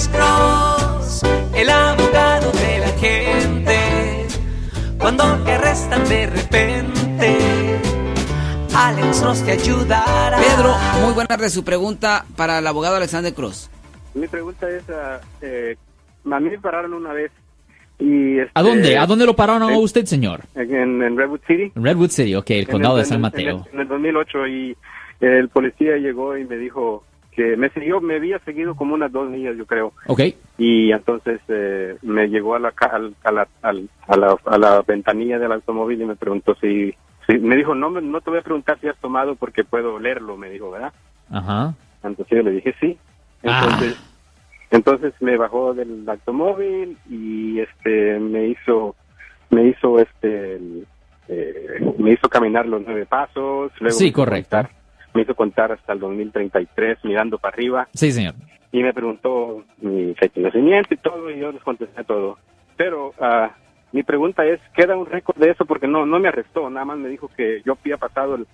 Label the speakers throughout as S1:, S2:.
S1: Alex Cross, el abogado de la gente. Cuando te arrestan de repente, Alex Cross te ayudará.
S2: Pedro, muy buena tarde. Su pregunta para el abogado Alexander Cross.
S3: Mi pregunta es, ah, eh, a mí me pararon una vez y... este,
S4: ¿A dónde? ¿A dónde lo pararon a usted, señor?
S3: En, en Redwood City.
S4: En Redwood City, ok, el
S3: En
S4: condado
S3: el-
S4: de San
S3: en el-
S4: Mateo.
S3: En el, 2008 y el policía llegó y me dijo que me siguió, me había seguido como unas dos millas, yo creo.
S4: Ok.
S3: Y entonces eh, me llegó a la, ca- al- a, la, a, la, a la ventanilla del automóvil y me preguntó si, si- me dijo, no, me- no te voy a preguntar si has tomado porque puedo leerlo, me dijo, ¿verdad?
S4: Ajá.
S3: Entonces yo le dije sí. Entonces, entonces me bajó del automóvil y este me hizo me hizo este eh, me hizo caminar los nueve pasos. Luego
S4: Sí, correcto.
S3: contar- me hizo contar hasta el 2033 mirando para arriba
S4: Sí, señor.
S3: y me preguntó mi fecha de nacimiento y todo y yo les contesté todo. Pero ah, mi pregunta es, ¿queda un récord de eso? Porque no no me arrestó, nada más me dijo que yo había pasado el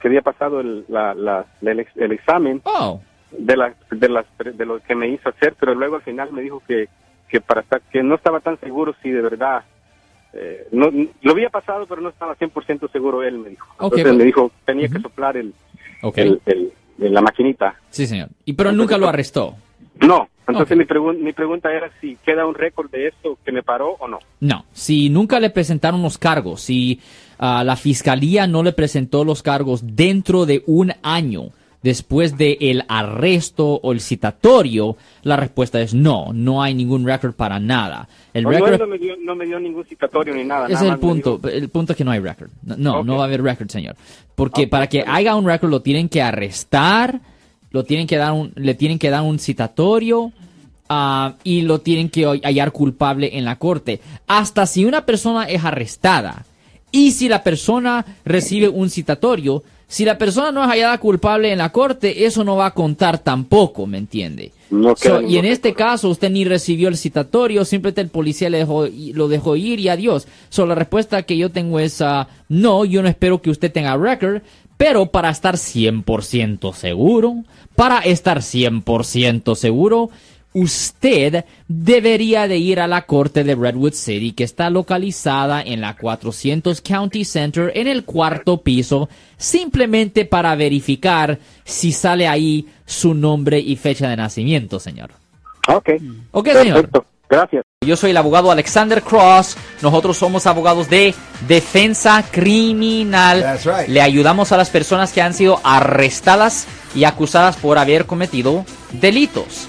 S3: que había pasado el, la, la- el, ex- el examen
S4: Oh.
S3: de las de las de lo que me hizo hacer, pero luego al final me dijo que que para estar que no estaba tan seguro si de verdad eh, no lo había pasado, pero no estaba 100% seguro él me dijo. Entonces
S4: pues-
S3: me dijo tenía que soplar el,
S4: Ok.
S3: el, el- la maquinita.
S4: Sí, señor. Y pero nunca lo arrestó.
S3: No, entonces
S4: Ok.
S3: mi, pregun- mi pregunta era si queda un récord de esto que me paró o no.
S4: No, si nunca le presentaron los cargos, si ah, la fiscalía no le presentó los cargos dentro de un año después del el arresto o el citatorio, la respuesta es no, no hay ningún récord para nada. El
S3: No, no, me dio no me dio ningún citatorio ni nada.
S4: Ese
S3: nada
S4: es el punto. El punto es que no hay récord. No, no, va a haber récord, señor. Porque para que haya un récord lo tienen que arrestar, lo tienen que dar un, le tienen que dar un citatorio ah, y lo tienen que hallar culpable en la corte. Hasta si una persona es arrestada y si la persona recibe un citatorio, si la persona no es hallada culpable en la corte, eso no va a contar tampoco, ¿me entiende?
S3: No
S4: So, y en este caso usted ni recibió el citatorio, simplemente el policía le dejó, lo dejó ir y adiós. So, la respuesta que yo tengo es ah, no, yo no espero que usted tenga record, pero para estar 100% seguro, para estar 100% seguro, usted debería de ir a la corte de Redwood City que está localizada en la 400 County Center en el cuarto piso, simplemente para verificar si sale ahí su nombre y fecha de nacimiento, señor.
S3: Ok.
S4: Ok, señor.
S3: Perfecto. Gracias.
S4: Yo soy el abogado Alexander Cross. Nosotros somos abogados de defensa criminal.
S5: That's right.
S4: Le ayudamos a las personas que han sido arrestadas y acusadas por haber cometido delitos.